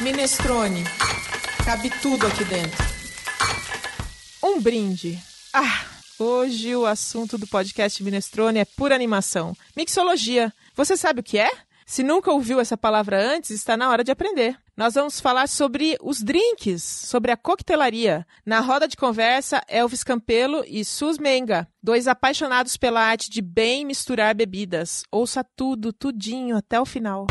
Minestrone. Cabe tudo aqui dentro. Um brinde. Ah, hoje o assunto do podcast Minestrone é pura animação. Mixologia. Você sabe o que é? Se nunca ouviu essa palavra antes, está na hora de aprender. Nós vamos falar sobre os drinks, sobre a coquetelaria. Na roda de conversa, Elvis Campelo e Sus Menga, dois apaixonados pela arte de bem misturar bebidas. Ouça tudo, tudinho, até o final.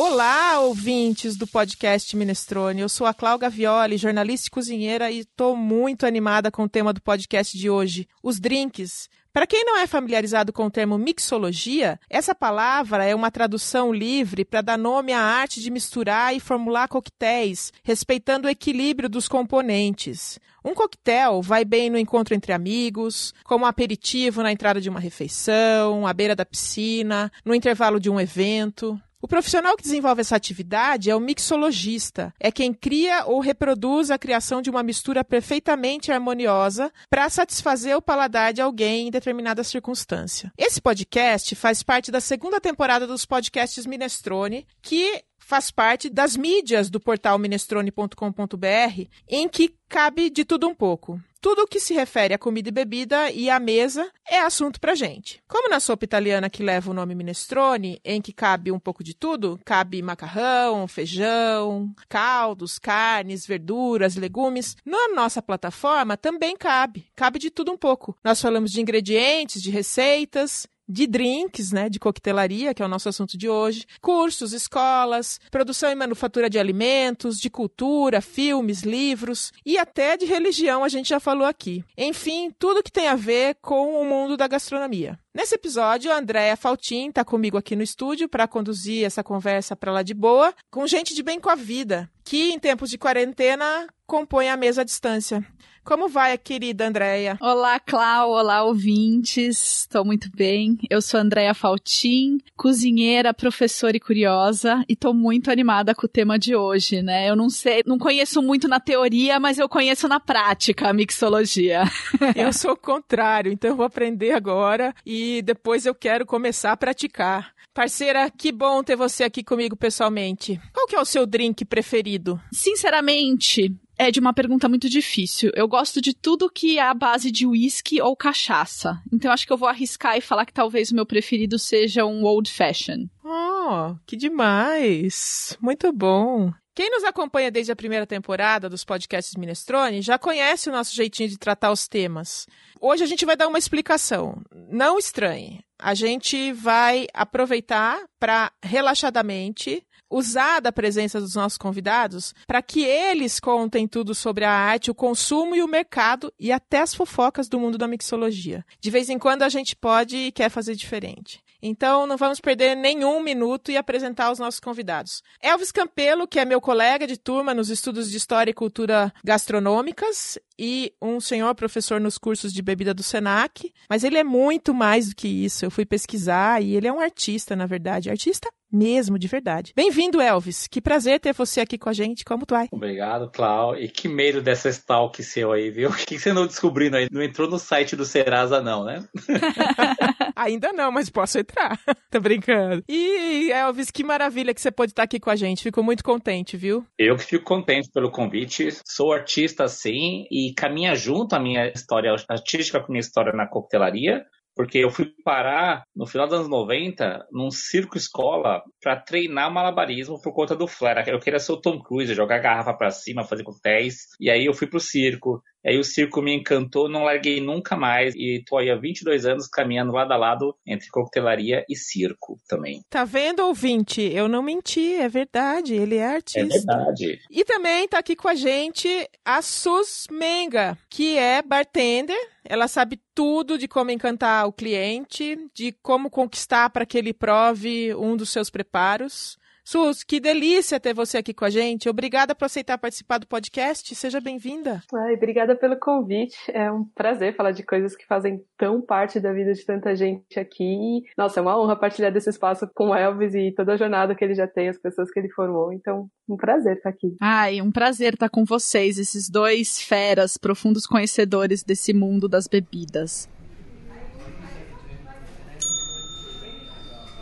Olá, ouvintes do podcast Minestrone. Eu sou a Cláudia Gavioli, jornalista e cozinheira, e estou muito animada com o tema do podcast de hoje: os drinks. Para quem não é familiarizado com o termo mixologia, essa palavra é uma tradução livre para dar nome à arte de misturar e formular coquetéis, respeitando o equilíbrio dos componentes. Um coquetel vai bem no encontro entre amigos, como aperitivo na entrada de uma refeição, à beira da piscina, no intervalo de um evento. O profissional que desenvolve essa atividade é o mixologista. É quem cria ou reproduz a criação de uma mistura perfeitamente harmoniosa para satisfazer o paladar de alguém em determinada circunstância. Esse podcast faz parte da segunda temporada dos podcasts Minestrone, que faz parte das mídias do portal minestrone.com.br, em que cabe de tudo um pouco. Tudo o que se refere a comida e bebida e à mesa é assunto pra gente. Como na sopa italiana que leva o nome minestrone, em que cabe um pouco de tudo, cabe macarrão, feijão, caldos, carnes, verduras, legumes, na nossa plataforma também cabe. Cabe de tudo um pouco. Nós falamos de ingredientes, de receitas, de drinks, né, de coquetelaria, que é o nosso assunto de hoje, cursos, escolas, produção e manufatura de alimentos, de cultura, filmes, livros e até de religião, a gente já falou aqui. Enfim, tudo que tem a ver com o mundo da gastronomia. Nesse episódio, a Andréa Faltin está comigo aqui no estúdio para conduzir essa conversa para lá de boa, com gente de bem com a vida, que em tempos de quarentena compõe a mesa à distância. Como vai, querida Andréia? Olá, Clau. Olá, ouvintes. Estou muito bem. Eu sou Andréia Faltin, cozinheira, professora e curiosa, e estou muito animada com o tema de hoje, né? Eu não sei, não conheço muito na teoria, mas eu conheço na prática a mixologia. eu sou o contrário, então eu vou aprender agora e depois eu quero começar a praticar. Parceira, que bom ter você aqui comigo pessoalmente. Qual que é o seu drink preferido? Sinceramente, é de uma pergunta muito difícil. Eu gosto de tudo que é a base de whisky ou cachaça. Então acho que eu vou arriscar e falar que talvez o meu preferido seja um old fashion. Oh, que demais! Muito bom. Quem nos acompanha desde a primeira temporada dos podcasts Minestrone já conhece o nosso jeitinho de tratar os temas. Hoje a gente vai dar uma explicação. Não estranhe. A gente vai aproveitar para relaxadamente usar da presença dos nossos convidados para que eles contem tudo sobre a arte, o consumo e o mercado e até as fofocas do mundo da mixologia. De vez em quando a gente pode e quer fazer diferente. Então, não vamos perder nenhum minuto e apresentar os nossos convidados. Elvis Campelo, que é meu colega de turma nos estudos de História e Cultura Gastronômicas e um senhor professor nos cursos de bebida do Senac, mas ele é muito mais do que isso. Eu fui pesquisar e ele é um artista, na verdade, artista mesmo, de verdade. Bem-vindo, Elvis. Que prazer ter você aqui com a gente. Como tu vai? Obrigado, Clau. E que medo dessa stalk seu aí, viu? O que você não descobrindo aí? Não entrou no site do Serasa, não, né? Ainda não, mas posso entrar. Tô brincando. E, Elvis, que maravilha que você pode estar aqui com a gente. Fico muito contente, viu? Eu que fico contente pelo convite. Sou artista, sim, e caminha junto a minha história artística com a minha história na coquetelaria porque eu fui parar no final dos anos 90 num circo escola para treinar malabarismo por conta do flare. Eu queria ser o Tom Cruise, jogar garrafa para cima, fazer coquetéis. E aí eu fui pro circo. Aí o circo me encantou, não larguei nunca mais e tô aí há 22 anos caminhando lado a lado entre coquetelaria e circo também. Tá vendo, ouvinte? Eu não menti, é verdade, ele é artista. É verdade. E também tá aqui com a gente a Sus Menga, que é bartender. Ela sabe tudo de como encantar o cliente, de como conquistar para que ele prove um dos seus preparos. Sus, que delícia ter você aqui com a gente. Obrigada por aceitar participar do podcast. Seja bem-vinda. Obrigada pelo convite. É um prazer falar de coisas que fazem tão parte da vida de tanta gente aqui. Nossa, é uma honra partilhar desse espaço com o Elvis e toda a jornada que ele já tem, as pessoas que ele formou. Então, um prazer estar aqui. Ai, um prazer estar com vocês, esses dois feras, profundos conhecedores desse mundo das bebidas.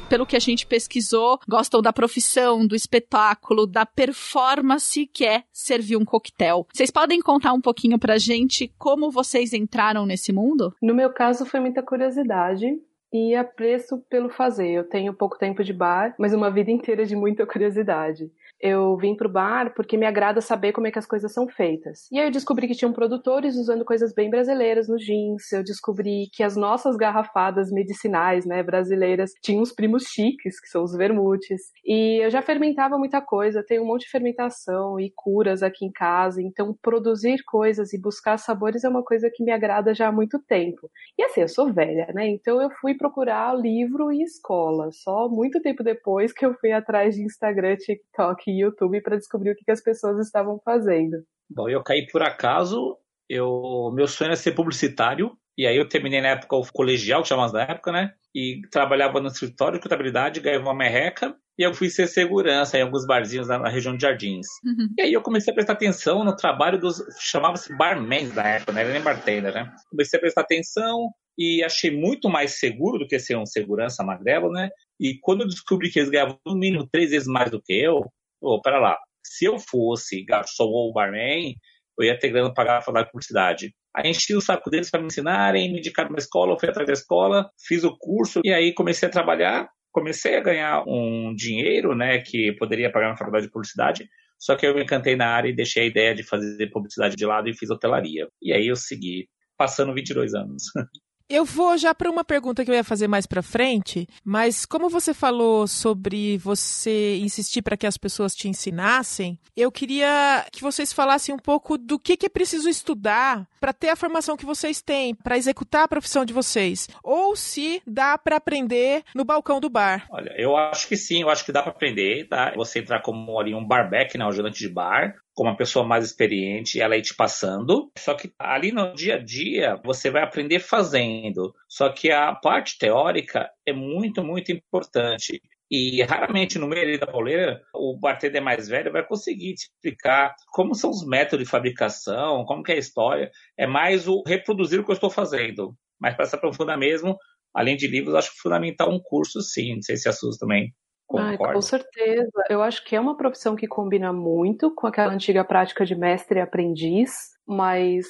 Pelo que a gente pesquisou, gostam da profissão, do espetáculo, da performance que é servir um coquetel. Vocês podem contar um pouquinho pra gente como vocês entraram nesse mundo? No meu caso, foi muita curiosidade e apreço pelo fazer. Eu tenho pouco tempo de bar, mas uma vida inteira de muita curiosidade eu vim pro bar porque me agrada saber como é que as coisas são feitas. E aí eu descobri que tinham produtores usando coisas bem brasileiras no jeans, eu descobri que as nossas garrafadas medicinais, né, brasileiras, tinham os primos chiques, que são os vermutes. E eu já fermentava muita coisa, tenho um monte de fermentação e curas aqui em casa, então produzir coisas e buscar sabores é uma coisa que me agrada já há muito tempo. E assim, eu sou velha, né? Então eu fui procurar livro e escola, só muito tempo depois que eu fui atrás de Instagram, TikTok e YouTube para descobrir o que, que as pessoas estavam fazendo. Bom, eu caí por acaso. Eu, meu sonho era ser publicitário. E aí eu terminei na época o colegial, que chamamos na época, né? E trabalhava no escritório de contabilidade, ganhava uma merreca. E eu fui ser segurança em alguns barzinhos na, na região de Jardins. Uhum. E aí eu comecei a prestar atenção no trabalho dos... Chamava-se barman na época, né? Era nem bartender, né? Comecei a prestar atenção e achei muito mais seguro do que ser um segurança magrelo, né? E quando eu descobri que eles ganhavam no mínimo três vezes mais do que eu, oh, pera lá, se eu fosse garçom ou barman, eu ia ter grana para pagar a publicidade. Aí enchi o saco deles para me ensinarem, me indicaram uma escola, eu fui atrás da escola, fiz o curso e aí comecei a trabalhar, comecei a ganhar um dinheiro, né, que poderia pagar na faculdade de publicidade, só que eu me encantei na área e deixei a ideia de fazer publicidade de lado e fiz hotelaria. E aí eu segui, passando 22 anos. Eu vou já para uma pergunta que eu ia fazer mais para frente, mas como você falou sobre você insistir para que as pessoas te ensinassem, eu queria que vocês falassem um pouco do que, que é preciso estudar para ter a formação que vocês têm, para executar a profissão de vocês, ou se dá para aprender no balcão do bar. Olha, eu acho que sim, eu acho que dá para aprender, tá? Você entrar como ali um barback, né, um ajudante de bar, com uma pessoa mais experiente, ela ir te passando. Só que ali no dia a dia você vai aprender fazendo. Só que a parte teórica é muito, muito importante. E raramente no meio da pauleira, o bartender mais velho vai conseguir te explicar como são os métodos de fabricação, como que é a história. É mais o reproduzir o que eu estou fazendo. Mas para se aprofundar mesmo, além de livros, acho fundamental um curso, sim. Não sei se assusta também. Ai, com certeza. Eu acho que é uma profissão que combina muito com aquela antiga prática de mestre e aprendiz, mas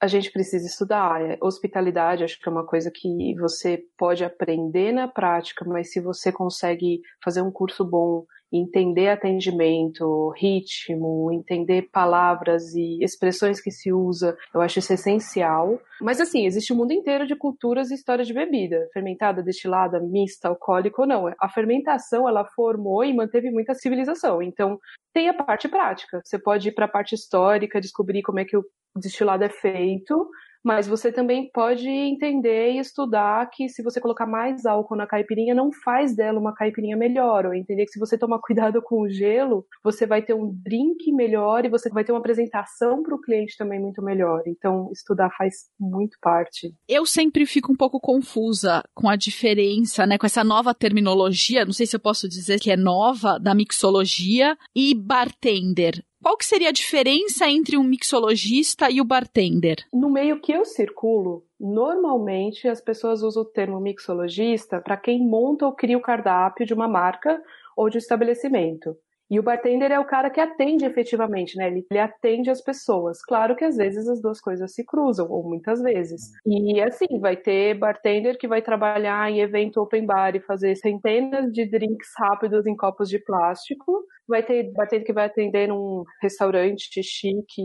a gente precisa estudar. É, hospitalidade, acho que é uma coisa que você pode aprender na prática, mas se você consegue fazer um curso bom entender atendimento, ritmo, entender palavras e expressões que se usa, eu acho isso essencial. Mas assim, existe um mundo inteiro de culturas e histórias de bebida, fermentada, destilada, mista, alcoólica ou não. A fermentação, ela formou e manteve muita civilização. Então, tem a parte prática. Você pode ir para a parte histórica, descobrir como é que o destilado é feito, mas você também pode entender e estudar que se você colocar mais álcool na caipirinha, não faz dela uma caipirinha melhor. Ou entender que se você tomar cuidado com o gelo, você vai ter um drink melhor e você vai ter uma apresentação para o cliente também muito melhor. Então, estudar faz muito parte. Eu sempre fico um pouco confusa com a diferença, né, com essa nova terminologia, não sei se eu posso dizer que é nova, da mixologia e bartender. Qual que seria a diferença entre um mixologista e o bartender? No meio que eu circulo, normalmente as pessoas usam o termo mixologista para quem monta ou cria o cardápio de uma marca ou de um estabelecimento. E o bartender é o cara que atende efetivamente, né? Ele, ele, atende as pessoas. Claro que às vezes as duas coisas se cruzam, ou muitas vezes. E assim, vai ter bartender que vai trabalhar em evento open bar e fazer centenas de drinks rápidos em copos de plástico. Vai ter bartender que vai atender num restaurante chique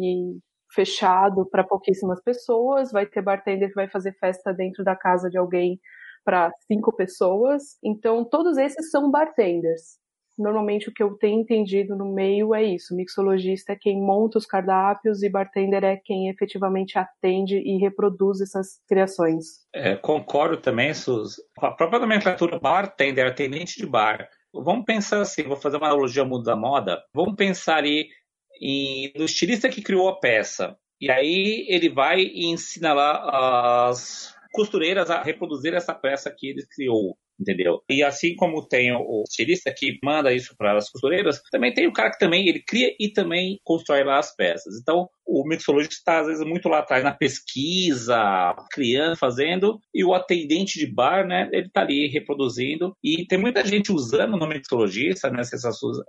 fechado para pouquíssimas pessoas. Vai ter bartender que vai fazer festa dentro da casa de alguém para cinco pessoas. Então, todos esses são bartenders normalmente o que eu tenho entendido no meio é isso. Mixologista é quem monta os cardápios e bartender é quem efetivamente atende e reproduz essas criações. É, concordo também, Sus. A própria nomenclatura bartender, atendente de bar. Vamos pensar assim, vou fazer uma analogia mundo da moda. Vamos pensar aí em, no estilista que criou a peça. E aí ele vai e ensina lá as costureiras a reproduzir essa peça que ele criou entendeu? E assim como tem o estilista que manda isso para as costureiras, também tem o cara que também ele cria e também constrói lá as peças. Então, o mixologista está, às vezes, muito lá atrás na pesquisa, criando, fazendo, e o atendente de bar, né, ele está ali reproduzindo. E tem muita gente usando o mixologista, né, se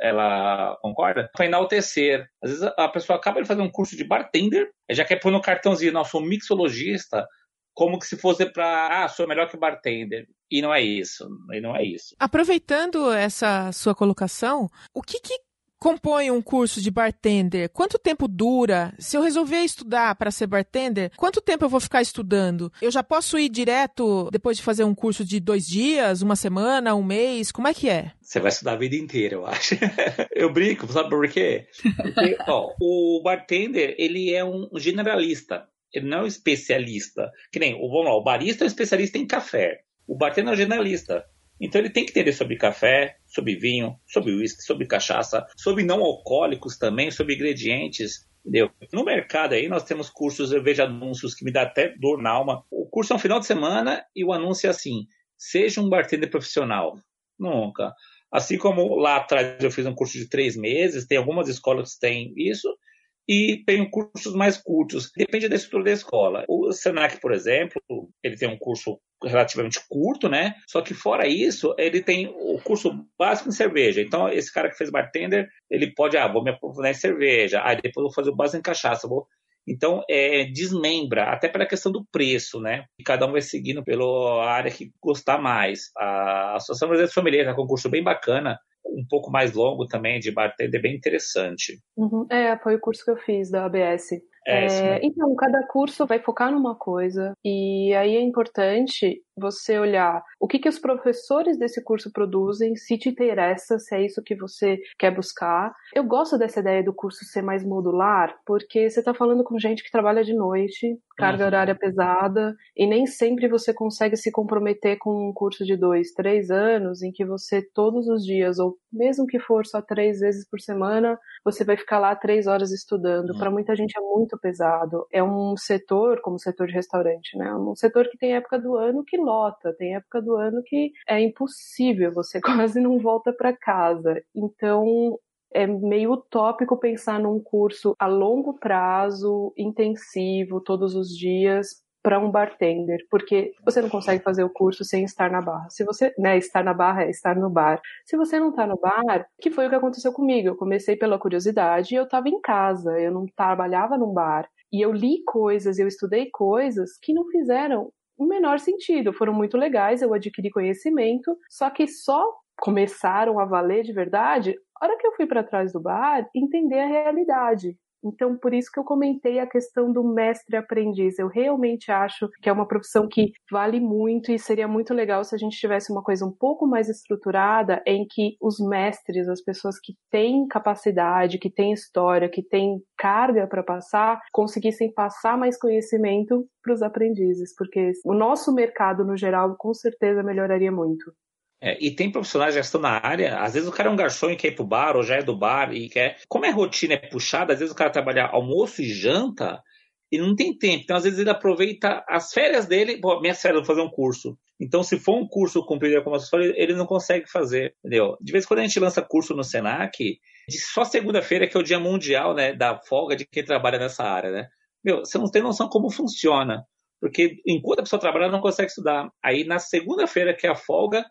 ela concorda, para enaltecer. Às vezes a pessoa acaba de fazer um curso de bartender, já quer pôr no cartãozinho, não, sou mixologista, como que se fosse para, ah, sou melhor que bartender. E não é isso, e não é isso. Aproveitando essa sua colocação, o que, que compõe um curso de bartender? Quanto tempo dura? Se eu resolver estudar para ser bartender, quanto tempo eu vou ficar estudando? Eu já posso ir direto depois de fazer um curso de dois dias, uma semana, um mês? Como é que é? Você vai estudar a vida inteira, eu acho. eu brinco, sabe por quê? Porque, ó, o bartender, ele é um generalista. Ele não é um especialista. Que nem, vamos lá, o barista é um especialista em café. O bartender é um generalista. Então ele tem que entender sobre café, sobre vinho, sobre uísque, sobre cachaça, sobre não alcoólicos também, sobre ingredientes. Entendeu? No mercado aí nós temos cursos, eu vejo anúncios que me dá até dor na alma. O curso é um final de semana e o anúncio é assim: seja um bartender profissional. Nunca. Assim como lá atrás eu fiz um curso de três meses, tem algumas escolas que têm isso, e tem cursos mais curtos. Depende da estrutura da escola. O Senac, por exemplo, ele tem um curso relativamente curto, né? Só que fora isso, ele tem o curso básico em cerveja. Então, esse cara que fez bartender, ele pode, ah, vou me aprofundar em cerveja. Ah, depois vou fazer o básico em cachaça. Vou... Então, é, desmembra, até pela questão do preço, né? E cada um vai seguindo pela área que gostar mais. A Associação Brasileira de Família está com um curso bem bacana, um pouco mais longo também de bartender, bem interessante. Uhum. É, foi o curso que eu fiz da ABS. É, é, então, cada curso vai focar numa coisa, e aí é importante você olhar o que, que os professores desse curso produzem, se te interessa, se é isso que você quer buscar. Eu gosto dessa ideia do curso ser mais modular, porque você está falando com gente que trabalha de noite, carga uhum. horária pesada, e nem sempre você consegue se comprometer com um curso de dois, três anos, em que você todos os dias, ou mesmo que for só três vezes por semana, você vai ficar lá três horas estudando. Uhum. Para muita gente é muito pesado. É um setor, como o setor de restaurante, né? Um setor que tem época do ano que tem época do ano que é impossível, você quase não volta para casa. Então, é meio utópico pensar num curso a longo prazo, intensivo, todos os dias, para um bartender, porque você não consegue fazer o curso sem estar na barra. Se você, né, estar na barra é estar no bar. Se você não está no bar, que foi o que aconteceu comigo. Eu comecei pela curiosidade e eu estava em casa, eu não trabalhava num bar. E eu li coisas, eu estudei coisas que não fizeram o menor sentido. Foram muito legais, eu adquiri conhecimento, só que só começaram a valer de verdade a hora que eu fui para trás do bar entender a realidade. Então, por isso que eu comentei a questão do mestre-aprendiz. Eu realmente acho que é uma profissão que vale muito e seria muito legal se a gente tivesse uma coisa um pouco mais estruturada em que os mestres, as pessoas que têm capacidade, que têm história, que têm carga para passar, conseguissem passar mais conhecimento para os aprendizes, porque o nosso mercado no geral com certeza melhoraria muito. É, e tem profissionais que já estão na área, às vezes o cara é um garçom e quer ir pro bar, ou já é do bar e quer. Como a rotina é puxada, às vezes o cara trabalha almoço e janta e não tem tempo. Então, às vezes, ele aproveita as férias dele. Pô, minhas férias, vou fazer um curso. Então, se for um curso cumprido como assessor, ele não consegue fazer, entendeu? De vez em quando a gente lança curso no Senac, só segunda-feira que é o dia mundial, né, da folga de quem trabalha nessa área, né? Meu, você não tem noção como funciona. Porque enquanto a pessoa trabalha, ela não consegue estudar. Aí, na segunda-feira, que é a folga,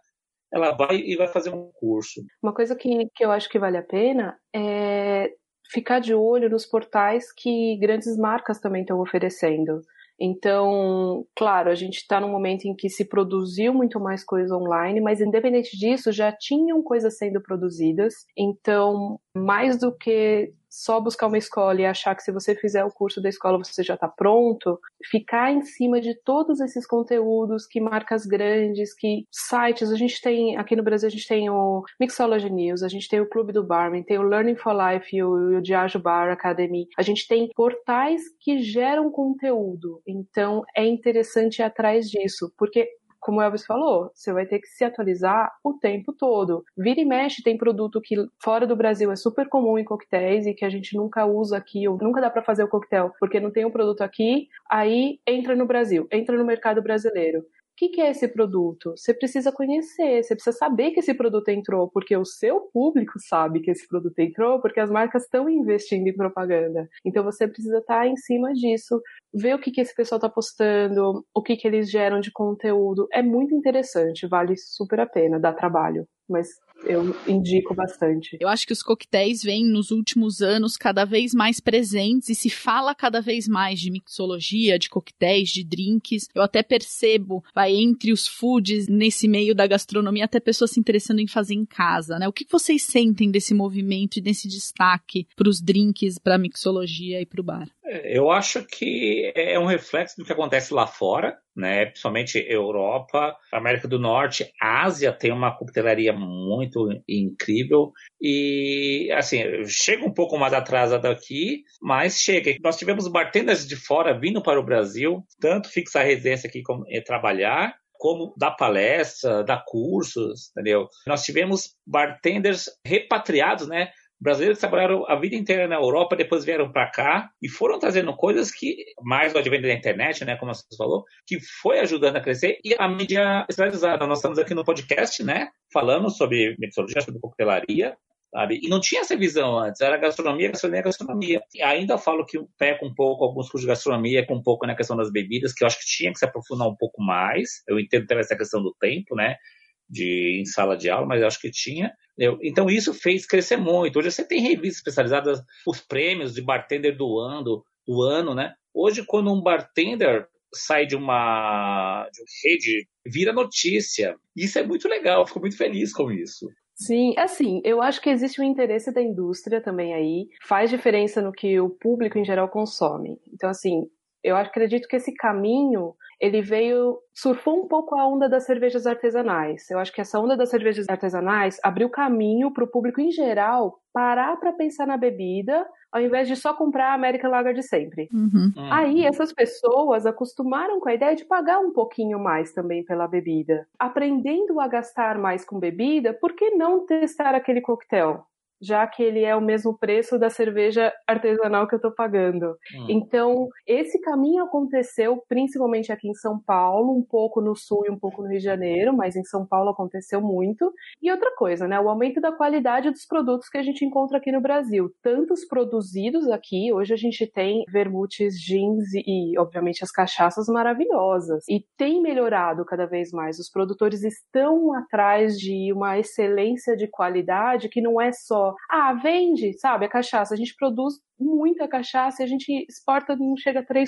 ela vai e vai fazer um curso. Uma coisa que, que eu acho que vale a pena é ficar de olho nos portais que grandes marcas também estão oferecendo. Então, claro, a gente está num momento em que se produziu muito mais coisa online, mas independente disso, já tinham coisas sendo produzidas. Então, mais do que só buscar uma escola e achar que se você fizer o curso da escola você já está pronto, ficar em cima de todos esses conteúdos, que marcas grandes, que sites, a gente tem, aqui no Brasil a gente tem o Mixology News, a gente tem o Clube do Barman, tem o Learning for Life e o, o Diageo Bar Academy, a gente tem portais que geram conteúdo, então é interessante ir atrás disso, porque como o Elvis falou, você vai ter que se atualizar o tempo todo. Vira e mexe tem produto que fora do Brasil é super comum em coquetéis e que a gente nunca usa aqui, ou nunca dá para fazer o coquetel porque não tem um produto aqui, aí entra no Brasil, entra no mercado brasileiro. Que, que é esse produto? Você precisa conhecer, você precisa saber que esse produto entrou, porque o seu público sabe que esse produto entrou, porque as marcas estão investindo em propaganda. Então você precisa estar em cima disso, ver o que, que esse pessoal está postando, o que, que eles geram de conteúdo. É muito interessante, vale super a pena, dá trabalho mas eu indico bastante. Eu acho que os coquetéis vêm nos últimos anos cada vez mais presentes e se fala cada vez mais de mixologia, de coquetéis, de drinks. Eu até percebo, vai entre os foods nesse meio da gastronomia, até pessoas se interessando em fazer em casa, né? O que vocês sentem desse movimento e desse destaque para os drinks, para a mixologia e para o bar? Eu acho que é um reflexo do que acontece lá fora, né? Principalmente Europa, América do Norte, Ásia tem uma coquetelaria muito incrível e assim chega um pouco mais atrasada aqui, mas chega. Nós tivemos bartenders de fora vindo para o Brasil, tanto fixar residência aqui como é, trabalhar, como dar palestra, dar cursos, entendeu? Nós tivemos bartenders repatriados, né? Brasileiros trabalharam a vida inteira na Europa, depois vieram para cá e foram trazendo coisas que, mais o advento da internet, né, como você falou, que foi ajudando a crescer e a mídia especializada. Nós estamos aqui no podcast, né, falando sobre mixologia, sobre coquetelaria, sabe? E não tinha essa visão antes, era gastronomia, gastronomia, gastronomia. E ainda falo que peco um pouco alguns cursos de gastronomia, com um pouco na questão das bebidas, que eu acho que tinha que se aprofundar um pouco mais. Eu entendo também essa questão do tempo, né? De em sala de aula, mas eu acho que tinha. Então isso fez crescer muito. Hoje você tem revistas especializadas, os prêmios de bartender do ano, do ano, né? Hoje quando um bartender sai de uma, de uma rede, vira notícia. Isso é muito legal, eu fico muito feliz com isso. Sim, assim, eu acho que existe um interesse da indústria também aí, faz diferença no que o público em geral consome. Então, assim, eu acredito que esse caminho ele veio surfou um pouco a onda das cervejas artesanais. Eu acho que essa onda das cervejas artesanais abriu caminho para o público em geral parar para pensar na bebida, ao invés de só comprar a American Lager de sempre. Uhum. Aí essas pessoas acostumaram com a ideia de pagar um pouquinho mais também pela bebida. Aprendendo a gastar mais com bebida, por que não testar aquele coquetel? Já que ele é o mesmo preço da cerveja artesanal que eu estou pagando. Hum. Então, esse caminho aconteceu principalmente aqui em São Paulo, um pouco no Sul e um pouco no Rio de Janeiro, mas em São Paulo aconteceu muito. E outra coisa, né, o aumento da qualidade dos produtos que a gente encontra aqui no Brasil, tantos produzidos aqui, hoje a gente tem vermutes, jeans e, obviamente, as cachaças maravilhosas. E tem melhorado cada vez mais. Os produtores estão atrás de uma excelência de qualidade que não é só ah, vende, sabe, a cachaça. A gente produz muita cachaça e a gente exporta não chega a 3%.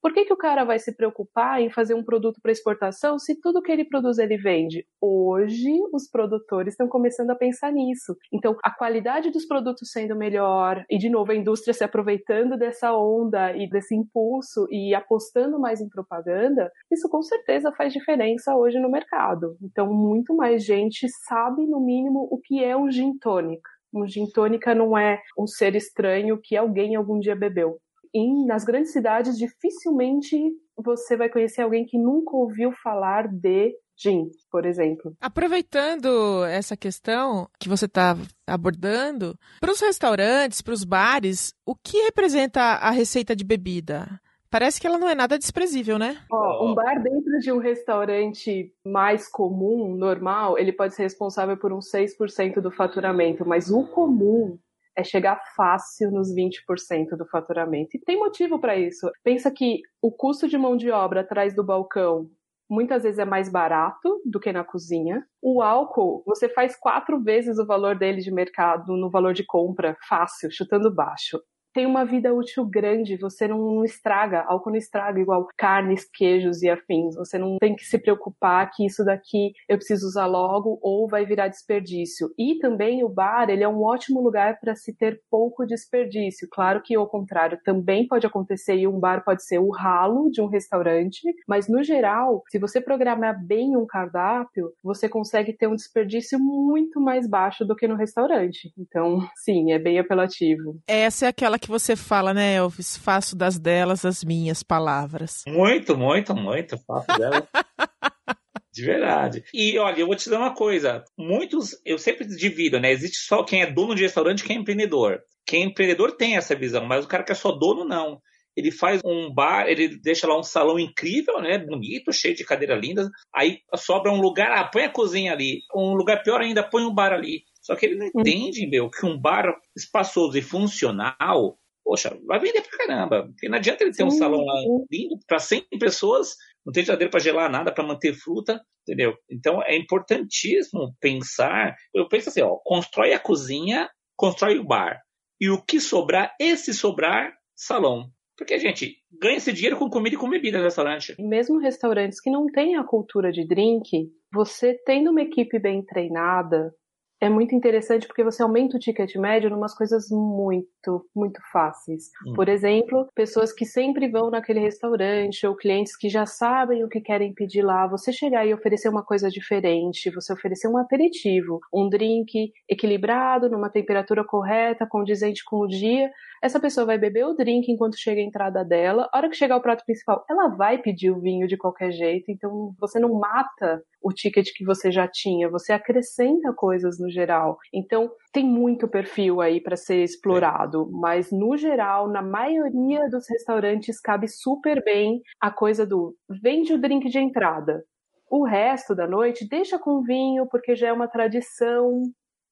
Por que, que o cara vai se preocupar em fazer um produto para exportação se tudo que ele produz ele vende? Hoje, os produtores estão começando a pensar nisso. Então, a qualidade dos produtos sendo melhor e, de novo, a indústria se aproveitando dessa onda e desse impulso e apostando mais em propaganda, isso com certeza faz diferença hoje no mercado. Então, muito mais gente sabe, no mínimo, o que é um gin tônica um gin tônica não é um ser estranho que alguém algum dia bebeu. E nas grandes cidades, dificilmente você vai conhecer alguém que nunca ouviu falar de gin, por exemplo. Aproveitando essa questão que você está abordando, para os restaurantes, para os bares, o que representa a receita de bebida? Parece que ela não é nada desprezível, né? Ó, um bar dentro de um restaurante mais comum, normal, ele pode ser responsável por uns 6% do faturamento, mas o comum é chegar fácil nos 20% do faturamento. E tem motivo para isso. Pensa que o custo de mão de obra atrás do balcão muitas vezes é mais barato do que na cozinha. O álcool, você faz quatro vezes o valor dele de mercado no valor de compra, fácil, chutando baixo tem uma vida útil grande, você não estraga, álcool não estraga igual carnes, queijos e afins. Você não tem que se preocupar que isso daqui eu preciso usar logo ou vai virar desperdício. E também o bar, ele é um ótimo lugar para se ter pouco desperdício. Claro que ao contrário também pode acontecer e um bar pode ser o ralo de um restaurante, mas no geral, se você programar bem um cardápio, você consegue ter um desperdício muito mais baixo do que no restaurante. Então, sim, é bem apelativo. Essa é aquela que que você fala, né, Elvis? Faço das delas as minhas palavras. Muito, muito, muito. Faço delas. De verdade. E olha, eu vou te dizer uma coisa. Muitos, eu sempre divido, né? Existe só quem é dono de restaurante e quem é empreendedor. Quem é empreendedor tem essa visão, mas o cara que é só dono, não. Ele faz um bar, ele deixa lá um salão incrível, né? Bonito, cheio de cadeiras lindas. Aí sobra um lugar, ah, põe a cozinha ali. Um lugar pior ainda, põe um bar ali. Só que ele não uhum. entende, meu, que um bar espaçoso e funcional, poxa, vai vender pra caramba. Porque não adianta ele ter um salão lá lindo para 100 pessoas, não tem geladeira para gelar nada, para manter fruta, entendeu? Então é importantíssimo pensar. Eu penso assim, ó, constrói a cozinha, constrói o bar. E o que sobrar, esse sobrar, salão. Porque a gente ganha esse dinheiro com comida e com bebida no restaurante. Mesmo restaurantes que não têm a cultura de drink, você tendo uma equipe bem treinada, é muito interessante porque você aumenta o ticket médio em umas coisas muito, muito fáceis. Hum. Por exemplo, pessoas que sempre vão naquele restaurante ou clientes que já sabem o que querem pedir lá, você chegar e oferecer uma coisa diferente, você oferecer um aperitivo, um drink equilibrado, numa temperatura correta, condizente com o dia, essa pessoa vai beber o drink enquanto chega a entrada dela. A hora que chegar o prato principal, ela vai pedir o vinho de qualquer jeito. Então você não mata o ticket que você já tinha, você acrescenta coisas no geral. Então tem muito perfil aí para ser explorado, mas no geral, na maioria dos restaurantes cabe super bem a coisa do vende o drink de entrada. O resto da noite deixa com vinho, porque já é uma tradição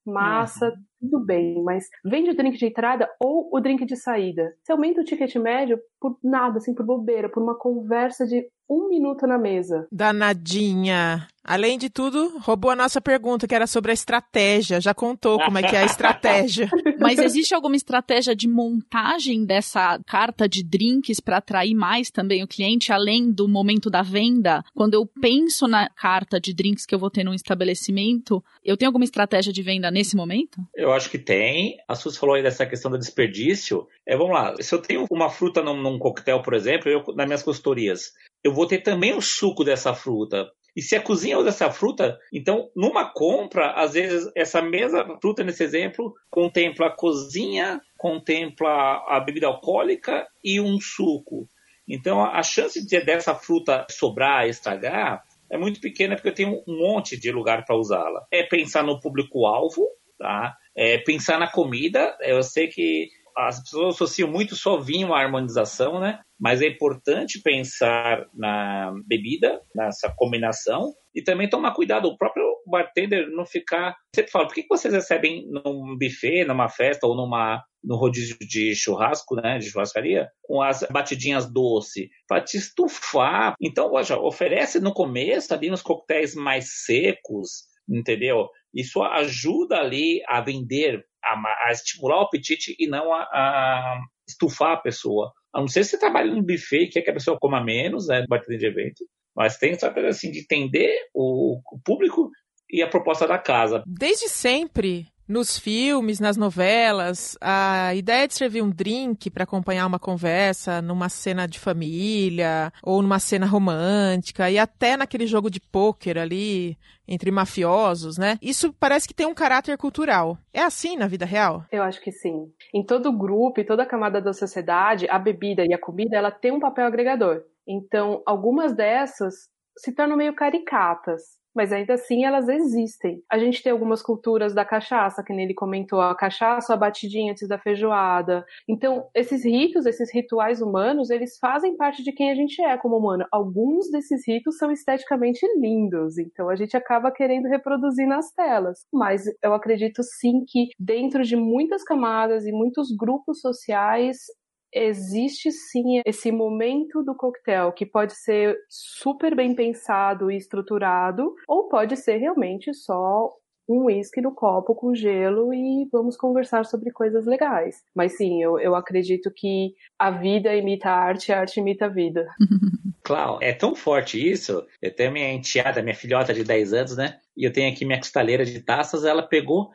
massa, uhum. tudo bem, mas vende o drink de entrada ou o drink de saída. Você aumenta o ticket médio por nada, assim, por bobeira, por uma conversa de um minuto na mesa. Danadinha. Além de tudo, roubou a nossa pergunta, que era sobre a estratégia. Já contou como é que é a estratégia. Mas existe alguma estratégia de montagem dessa carta de drinks para atrair mais também o cliente, além do momento da venda? Quando eu penso na carta de drinks que eu vou ter num estabelecimento, eu tenho alguma estratégia de venda nesse momento? Eu acho que tem. A Sus falou aí dessa questão do desperdício. É, vamos lá, se eu tenho uma fruta num, num coquetel, por exemplo, eu, nas minhas consultorias, eu vou ter também o suco dessa fruta. E se a cozinha usa essa fruta, então numa compra, às vezes essa mesma fruta nesse exemplo contempla a cozinha, contempla a bebida alcoólica e um suco. Então a chance de dessa fruta sobrar, estragar, é muito pequena porque eu tenho um monte de lugar para usá-la. É pensar no público-alvo, tá? É pensar na comida. Eu sei que as pessoas associam muito só vinho à harmonização, né? Mas é importante pensar na bebida, nessa combinação, e também tomar cuidado, o próprio bartender não ficar. Sempre fala, por que vocês recebem num buffet, numa festa ou numa no rodízio de churrasco, né, de churrascaria, com as batidinhas doce, para te estufar. Então, já oferece no começo ali nos coquetéis mais secos, entendeu? Isso ajuda ali a vender a, a estimular o apetite e não a, a, estufar a pessoa. A não ser se você trabalha num buffet e quer que a pessoa coma menos, né, batendo de evento, mas tem essa coisa assim de entender o, o público e a proposta da casa. Desde sempre, nos filmes, nas novelas, a ideia de servir um drink para acompanhar uma conversa numa cena de família ou numa cena romântica e até naquele jogo de pôquer ali entre mafiosos, né? Isso parece que tem um caráter cultural. É assim na vida real? Eu acho que sim. Em todo grupo e toda camada da sociedade, a bebida e a comida, ela tem um papel agregador. Então, algumas dessas se tornam meio caricatas mas ainda assim elas existem. A gente tem algumas culturas da cachaça, que nele comentou, a cachaça, a batidinha antes da feijoada. Então, esses ritos, esses rituais humanos, eles fazem parte de quem a gente é como humano. Alguns desses ritos são esteticamente lindos, então a gente acaba querendo reproduzir nas telas. Mas eu acredito sim que dentro de muitas camadas e muitos grupos sociais, existe sim esse momento do coquetel que pode ser super bem pensado e estruturado, ou pode ser realmente só um uísque no copo com gelo e vamos conversar sobre coisas legais. Mas sim, eu, eu acredito que a vida imita a arte, a arte imita a vida. Claro, é tão forte isso. Eu tenho minha enteada, minha filhota de 10 anos, né? E eu tenho aqui minha costaleira de taças, ela pegou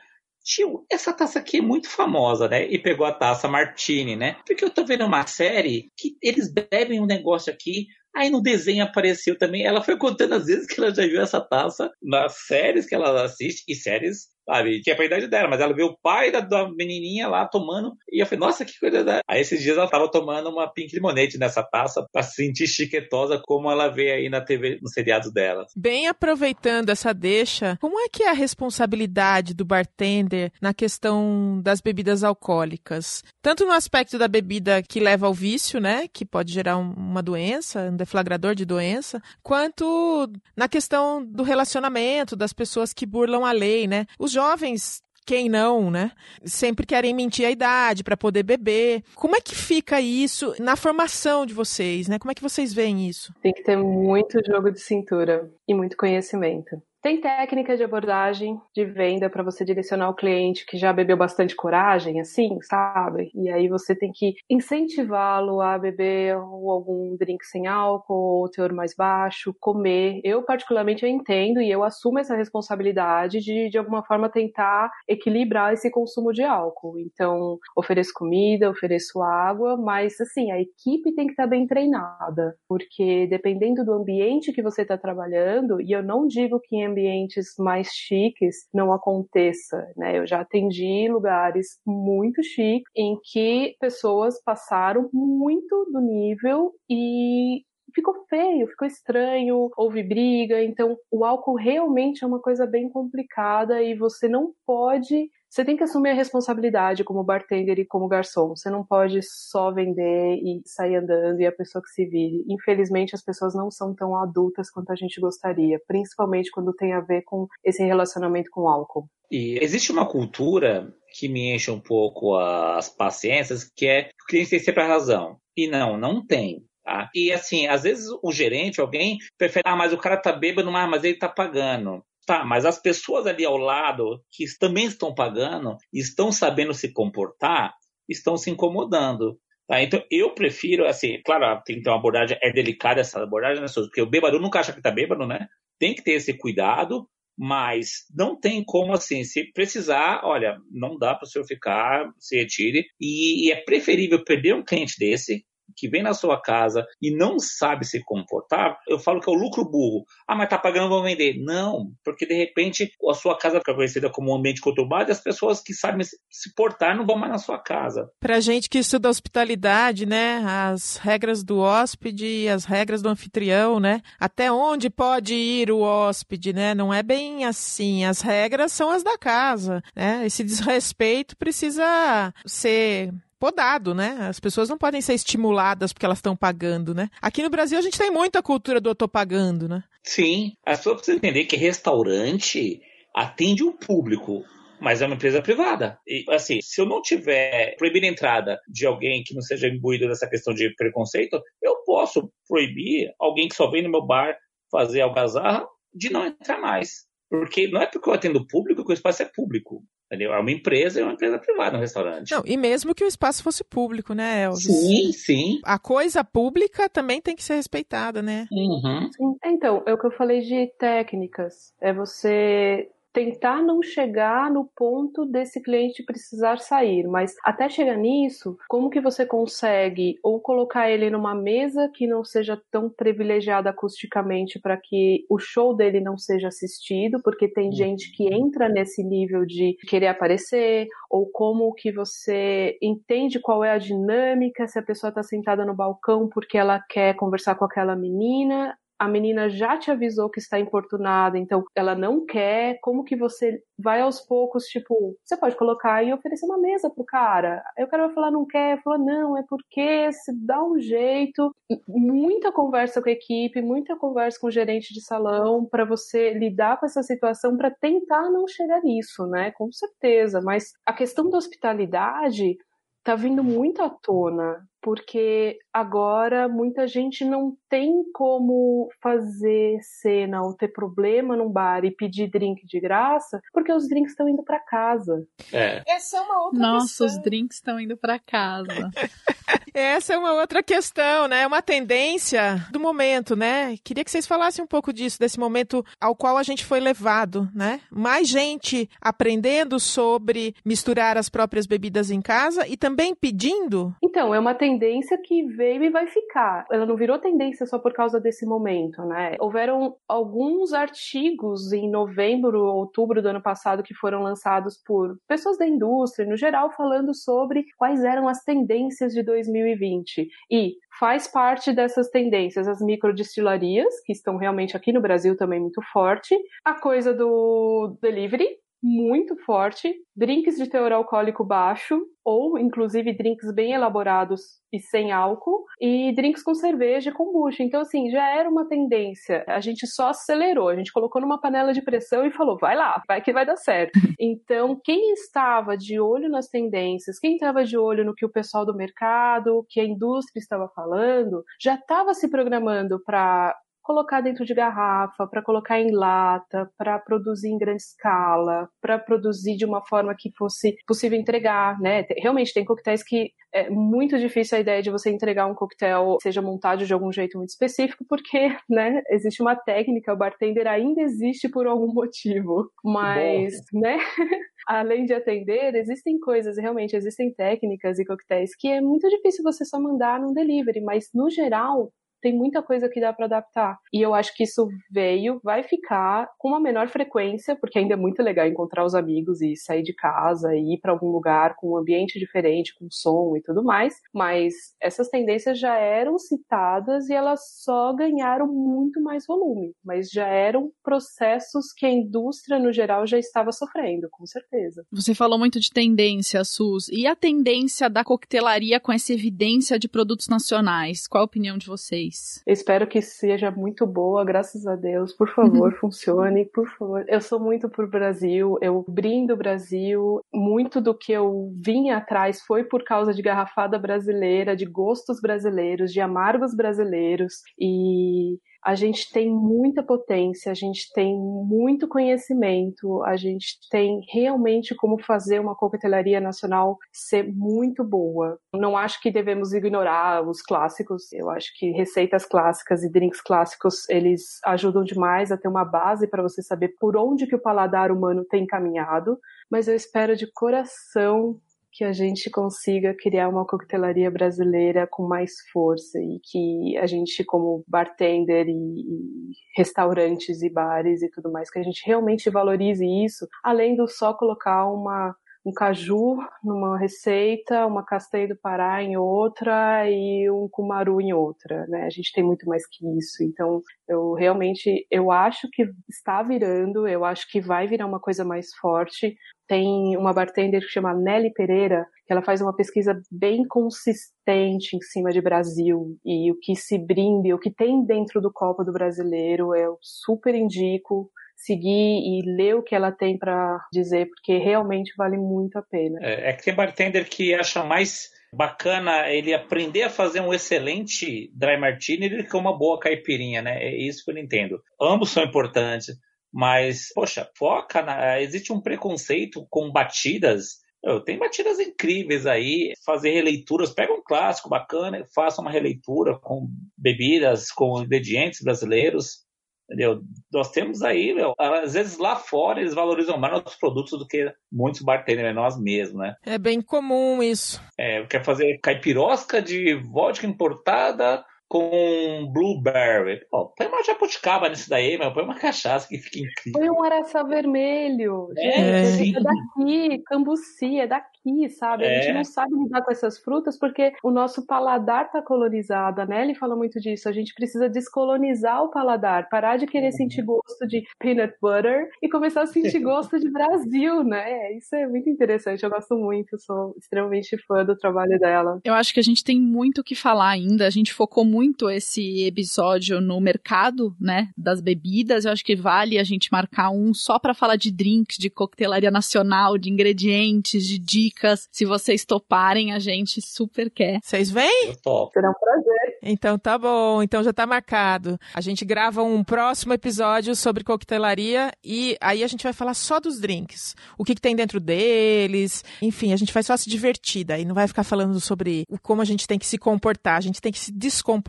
tio, essa taça aqui é muito famosa, né? E pegou a taça Martini, né? Porque eu tô vendo uma série que eles bebem um negócio aqui, Aí no desenho apareceu também. Ela foi contando as vezes que ela já viu essa taça nas séries que ela assiste, e séries sabe? Tinha pra idade dela, mas ela viu o pai da, da menininha lá tomando, e eu falei, nossa, que coisa da... Aí esses dias ela tava tomando uma Pink Limonade nessa taça pra se sentir chiquetosa como ela vê aí na TV, no seriado dela. Bem aproveitando essa deixa, como é que é a responsabilidade do bartender na questão das bebidas alcoólicas? Tanto no aspecto da bebida que leva ao vício, né, que pode gerar um, uma doença, um deflagrador de doença, quanto na questão do relacionamento, das pessoas que burlam a lei, né? Os jovens quem não, né? Sempre querem mentir a idade para poder beber. Como é que fica isso na formação de vocês, né? Como é que vocês veem isso? Tem que ter muito jogo de cintura e muito conhecimento. Tem técnica de abordagem de venda para você direcionar o cliente que já bebeu bastante coragem, assim, sabe? E aí você tem que incentivá-lo a beber algum drink sem álcool, ou teor mais baixo, comer. Eu, particularmente, eu entendo e eu assumo essa responsabilidade de, de alguma forma, tentar equilibrar esse consumo de álcool. Então, ofereço comida, ofereço água, mas, assim, a equipe tem que estar bem treinada, porque dependendo do ambiente que você está trabalhando, e eu não digo que em ambientes mais chiques não aconteça, né? Eu já atendi lugares muito chiques em que pessoas passaram muito do nível e ficou feio, ficou estranho, houve briga. Então, o álcool realmente é uma coisa bem complicada e você não pode você tem que assumir a responsabilidade como bartender e como garçom. Você não pode só vender e sair andando e a pessoa que se vire. Infelizmente, as pessoas não são tão adultas quanto a gente gostaria, principalmente quando tem a ver com esse relacionamento com álcool. E existe uma cultura que me enche um pouco as paciências, que é o cliente tem sempre a razão. E não, não tem. Tá? E assim, às vezes o gerente, alguém, prefere, ah, mas o cara tá bêbado, mas ele tá pagando. Tá, mas as pessoas ali ao lado, que também estão pagando, estão sabendo se comportar, estão se incomodando. Tá? Então, eu prefiro, assim, claro, tem que ter uma abordagem, é delicada essa abordagem, né, porque o bêbado nunca acha que tá bêbado, né? Tem que ter esse cuidado, mas não tem como, assim, se precisar, olha, não dá para o senhor ficar, se retire, e, e é preferível perder um cliente desse, que vem na sua casa e não sabe se comportar, eu falo que é o lucro burro. Ah, mas tá pagando, vão vender. Não, porque de repente a sua casa fica conhecida como um ambiente conturbado e as pessoas que sabem se portar não vão mais na sua casa. Pra gente que estuda hospitalidade, né, as regras do hóspede, as regras do anfitrião, né, até onde pode ir o hóspede, né, não é bem assim. As regras são as da casa, né, esse desrespeito precisa ser podado, né? As pessoas não podem ser estimuladas porque elas estão pagando, né? Aqui no Brasil a gente tem muita cultura do eu tô pagando, né? Sim, as pessoas precisam entender que restaurante atende um público, mas é uma empresa privada. E, assim, se eu não tiver proibido a entrada de alguém que não seja imbuído dessa questão de preconceito, eu posso proibir alguém que só vem no meu bar fazer algazarra de não entrar mais. Porque não é porque eu atendo público que o espaço é público. Entendeu? É uma empresa, é uma empresa privada no restaurante. Não, e mesmo que o espaço fosse público, né, Elvis? Sim, sim. A coisa pública também tem que ser respeitada, né? Uhum. Então, é o que eu falei de técnicas. É você tentar não chegar no ponto desse cliente precisar sair, mas até chegar nisso, como que você consegue ou colocar ele numa mesa que não seja tão privilegiada acusticamente para que o show dele não seja assistido, porque tem uhum. gente que entra nesse nível de querer aparecer, ou como que você entende qual é a dinâmica, se a pessoa está sentada no balcão porque ela quer conversar com aquela menina, a menina já te avisou que está importunada, então ela não quer, como que você vai aos poucos, tipo, você pode colocar e oferecer uma mesa pro cara. Aí o cara vai falar, não quer, fala, não, é porque se dá um jeito. Muita conversa com a equipe, muita conversa com o gerente de salão para você lidar com essa situação para tentar não chegar nisso, né? Com certeza, mas a questão da hospitalidade tá vindo muito à tona, porque agora muita gente não tem como fazer cena ou ter problema num bar e pedir drink de graça, porque os drinks estão indo para casa. É. Essa é uma outra Nossa, questão. os drinks estão indo para casa. Essa é uma outra questão, né? Uma tendência do momento, né? Queria que vocês falassem um pouco disso, desse momento ao qual a gente foi levado, né? Mais gente aprendendo sobre misturar as próprias bebidas em casa e também pedindo. Então, é uma tendência tendência que veio e vai ficar. Ela não virou tendência só por causa desse momento, né? Houveram alguns artigos em novembro, outubro do ano passado que foram lançados por pessoas da indústria, no geral, falando sobre quais eram as tendências de 2020. E faz parte dessas tendências as microdestilarias, que estão realmente aqui no Brasil também muito forte, a coisa do delivery, muito forte, drinks de teor alcoólico baixo, ou inclusive drinks bem elaborados e sem álcool, e drinks com cerveja e kombucha. Então, assim, já era uma tendência. A gente só acelerou, a gente colocou numa panela de pressão e falou: vai lá, vai que vai dar certo. Então, quem estava de olho nas tendências, quem estava de olho no que o pessoal do mercado, que a indústria estava falando, já estava se programando para colocar dentro de garrafa, para colocar em lata, para produzir em grande escala, para produzir de uma forma que fosse possível entregar, né? Realmente tem coquetéis que é muito difícil a ideia de você entregar um coquetel seja montado de algum jeito muito específico, porque, né, existe uma técnica, o bartender ainda existe por algum motivo, mas, Bom. né? além de atender, existem coisas, realmente existem técnicas e coquetéis que é muito difícil você só mandar num delivery, mas no geral tem muita coisa que dá para adaptar. E eu acho que isso veio, vai ficar com uma menor frequência, porque ainda é muito legal encontrar os amigos e sair de casa e ir para algum lugar com um ambiente diferente, com som e tudo mais. Mas essas tendências já eram citadas e elas só ganharam muito mais volume, mas já eram processos que a indústria no geral já estava sofrendo, com certeza. Você falou muito de tendência, Sus. E a tendência da coquetelaria com essa evidência de produtos nacionais? Qual a opinião de vocês? Vocês. Espero que seja muito boa, graças a Deus. Por favor, funcione, por favor. Eu sou muito por Brasil, eu brindo o Brasil. Muito do que eu vim atrás foi por causa de garrafada brasileira, de gostos brasileiros, de amargos brasileiros. E a gente tem muita potência, a gente tem muito conhecimento, a gente tem realmente como fazer uma coquetelaria nacional ser muito boa. Não acho que devemos ignorar os clássicos, eu acho que receitas clássicas e drinks clássicos, eles ajudam demais a ter uma base para você saber por onde que o paladar humano tem caminhado, mas eu espero de coração que a gente consiga criar uma coquetelaria brasileira com mais força e que a gente, como bartender e, e, restaurantes e bares e tudo mais, que a gente realmente valorize isso, além do só colocar uma um caju numa receita, uma castanha do Pará em outra e um cumaru em outra, né? A gente tem muito mais que isso. Então, eu realmente eu acho que está virando, eu acho que vai virar uma coisa mais forte. Tem uma bartender que chama Nelly Pereira, que ela faz uma pesquisa bem consistente em cima de Brasil e o que se brinde, o que tem dentro do copo do brasileiro, eu super indico seguir e ler o que ela tem para dizer, porque realmente vale muito a pena. É, é que tem bartender que acha mais bacana ele aprender a fazer um excelente dry martini do que uma boa caipirinha, né? É isso que eu entendo. Ambos são importantes, mas, poxa, foca na... Existe um preconceito com batidas tem batidas incríveis aí, fazer releituras, pega um clássico bacana, faça uma releitura com bebidas, com ingredientes brasileiros, Entendeu? Nós temos aí, meu, às vezes lá fora eles valorizam mais nossos produtos do que muitos bartenders, nós mesmos, né? É bem comum isso. É, quer fazer caipirosca de vodka importada com blueberry. Pô, põe uma jabuticaba nisso daí, meu. Põe uma cachaça que fica incrível. Põe um araçá vermelho. É, Gente, é, é daqui, cambuci, é daqui, sabe? É. A gente não sabe lidar com essas frutas porque o nosso paladar tá colonizado. A Nelly fala muito disso. A gente precisa descolonizar o paladar, parar de querer uhum. sentir gosto de peanut butter e começar a sentir gosto de Brasil, né? Isso é muito interessante. Eu gosto muito, sou extremamente fã do trabalho dela. Eu acho que a gente tem muito o que falar ainda. A gente focou muito muito esse episódio no mercado, né, das bebidas. Eu acho que vale a gente marcar um só para falar de drinks, de coquetelaria nacional, de ingredientes, de dicas. Se vocês toparem, a gente super quer. Vocês vêm? Eu topo. Será um prazer. Então tá bom, então já tá marcado. A gente grava um próximo episódio sobre coquetelaria e aí a gente vai falar só dos drinks. O que, que tem dentro deles, enfim, a gente vai só se divertir daí, não vai ficar falando sobre como a gente tem que se comportar, a gente tem que se descomportar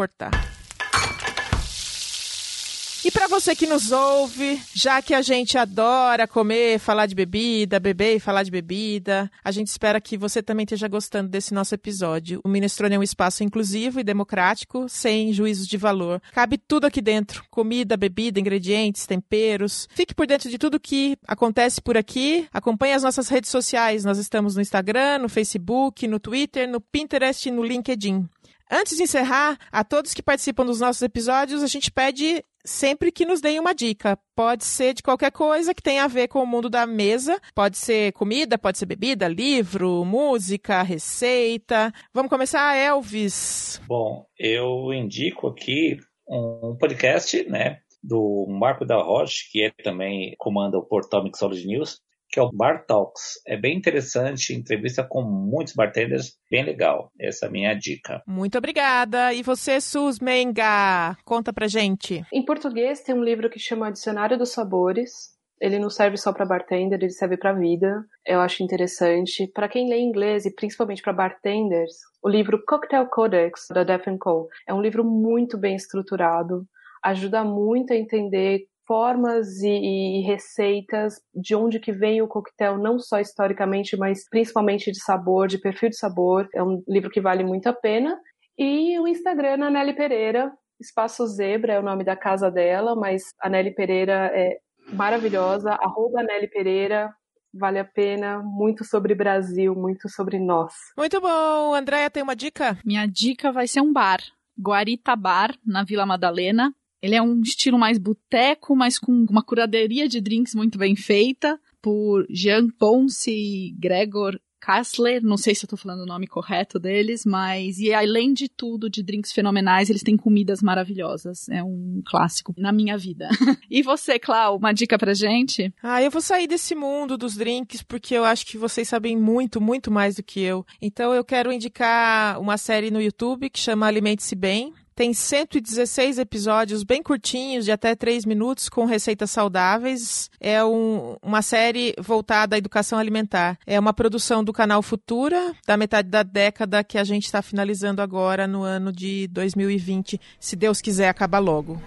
E para você que nos ouve, já que a gente adora comer, falar de bebida, beber e falar de bebida, a gente espera que você também esteja gostando desse nosso episódio. O Minestrone é um espaço inclusivo e democrático, sem juízos de valor. Cabe tudo aqui dentro: comida, bebida, ingredientes, temperos. Fique por dentro de tudo que acontece por aqui. Acompanhe as nossas redes sociais. Nós estamos no Instagram, no Facebook, no Twitter, no Pinterest e no LinkedIn. Antes de encerrar, a todos que participam dos nossos episódios, a gente pede sempre que nos deem uma dica. Pode ser de qualquer coisa que tenha a ver com o mundo da mesa. Pode ser comida, pode ser bebida, livro, música, receita. Vamos começar, Elvis. Bom, eu indico aqui um podcast, né, do Marco da Rocha, que é também comanda o portal Mixology News, que é o Bar Talks. É bem interessante, entrevista com muitos bartenders, bem legal. Essa é a minha dica. Muito obrigada. E você, Sus Menga, conta pra gente. Em português tem um livro que chama Dicionário dos Sabores. Ele não serve só para bartender, ele serve para vida. Eu acho interessante. Para quem lê inglês e principalmente para bartenders, o livro Cocktail Codex da Deaf Co é um livro muito bem estruturado, ajuda muito a entender formas e, e, receitas de onde que vem o coquetel, não só historicamente, mas principalmente de sabor, de perfil de sabor. É um livro que vale muito a pena. E o Instagram na Nelly Pereira, Espaço Zebra é o nome da casa dela, mas a Nelly Pereira é maravilhosa, arroba Nelly Pereira, vale a pena, muito sobre Brasil, muito sobre nós. Muito bom, Andréia, tem uma dica? Minha dica vai ser um bar, Guarita Bar, na Vila Madalena. Ele é um estilo mais boteco, mas com uma curadoria de drinks muito bem feita, por Jean Ponce e Gregor Kassler, não sei se eu falando o nome correto deles, mas e além de tudo, de drinks fenomenais, eles têm comidas maravilhosas. É um clássico na minha vida. e você, Clau, uma dica pra gente? Ah, eu vou sair desse mundo dos drinks porque eu acho que vocês sabem muito, muito mais do que eu. Então eu quero indicar uma série no YouTube que chama Alimente-se Bem. Tem 116 episódios bem curtinhos, de até 3 minutos, com receitas saudáveis. É um, uma série voltada à educação alimentar. É uma produção do canal Futura, da metade da década que a gente está finalizando agora, no ano de 2020. Se Deus quiser, acaba logo.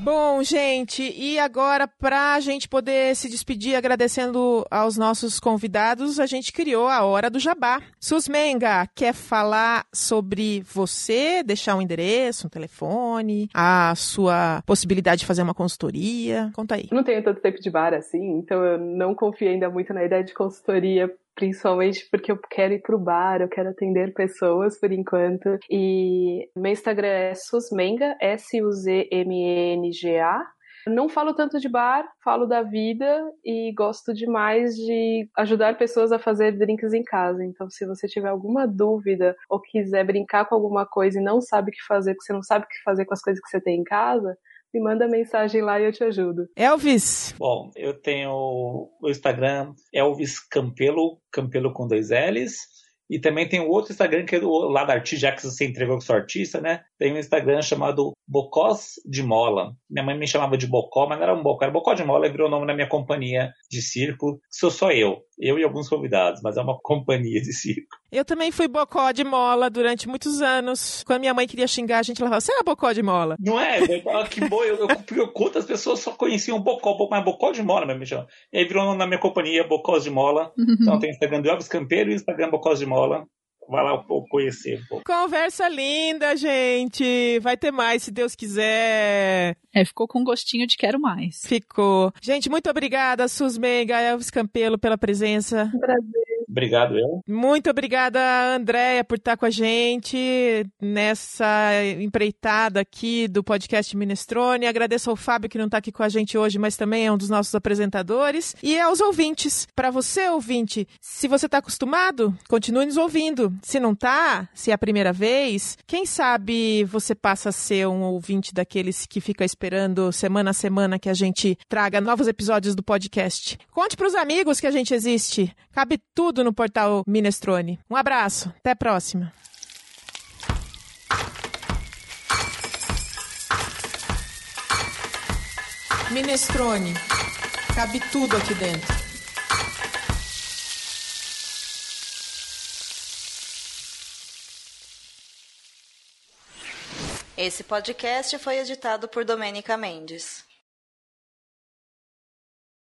Bom, gente, e agora, para a gente poder se despedir agradecendo aos nossos convidados, a gente criou a Hora do Jabá. Susmenga, quer falar sobre você, deixar um endereço, um telefone, a sua possibilidade de fazer uma consultoria? Conta aí. Não tenho tanto tempo de bar assim, então eu não confio ainda muito na ideia de consultoria principalmente porque eu quero ir pro bar, eu quero atender pessoas por enquanto. E meu Instagram é susmenga, S-U-Z-M-E-N-G-A. Não falo tanto de bar, falo da vida e gosto demais de ajudar pessoas a fazer drinks em casa. Então, se você tiver alguma dúvida ou quiser brincar com alguma coisa e não sabe o que fazer, porque você não sabe o que fazer com as coisas que você tem em casa, me manda mensagem lá e eu te ajudo. Elvis. Bom, eu tenho o Instagram Elvis Campelo, Campelo com dois L's. E também tem outro Instagram que é do lado artista, já que você entregou que sou artista, né? Tem um Instagram chamado Bocós de Mola. Minha mãe me chamava de Bocó, mas não era um Bocó, era Bocó de Mola, virou o nome da minha companhia de circo. Sou só eu, eu e alguns convidados, mas é uma companhia de circo. Eu também fui Bocó de Mola durante muitos anos. Quando minha mãe queria xingar, a gente falava, você é Bocó de Mola. Não é? que boa, eu, eu, eu conto, as pessoas só conheciam Bocó, mas Bocó de Mola mesmo me chama. E aí virou o nome da minha companhia, Bocós de Mola. Então tem o Instagram do Elvis Campeiro e o Instagram Bocós de Mola vai lá conhecer. Pô. Conversa linda, gente. Vai ter mais, se Deus quiser. É, ficou com gostinho de quero mais. Ficou. Gente, muito obrigada, Susmega, Elvis Campelo, pela presença. Prazer. Obrigado, eu. Muito obrigada, Andréia, por estar com a gente nessa empreitada aqui do podcast Minestrone. Agradeço ao Fábio, que não está aqui com a gente hoje, mas também é um dos nossos apresentadores. E aos ouvintes. Para você, ouvinte, se você está acostumado, continue nos ouvindo. Se não tá, se é a primeira vez, quem sabe você passa a ser um ouvinte daqueles que fica esperando semana a semana que a gente traga novos episódios do podcast. Conte para os amigos que a gente existe. Cabe tudo no portal Minestrone. Um abraço, até a próxima. Minestrone. Cabe tudo aqui dentro. Esse podcast foi editado por Domênica Mendes.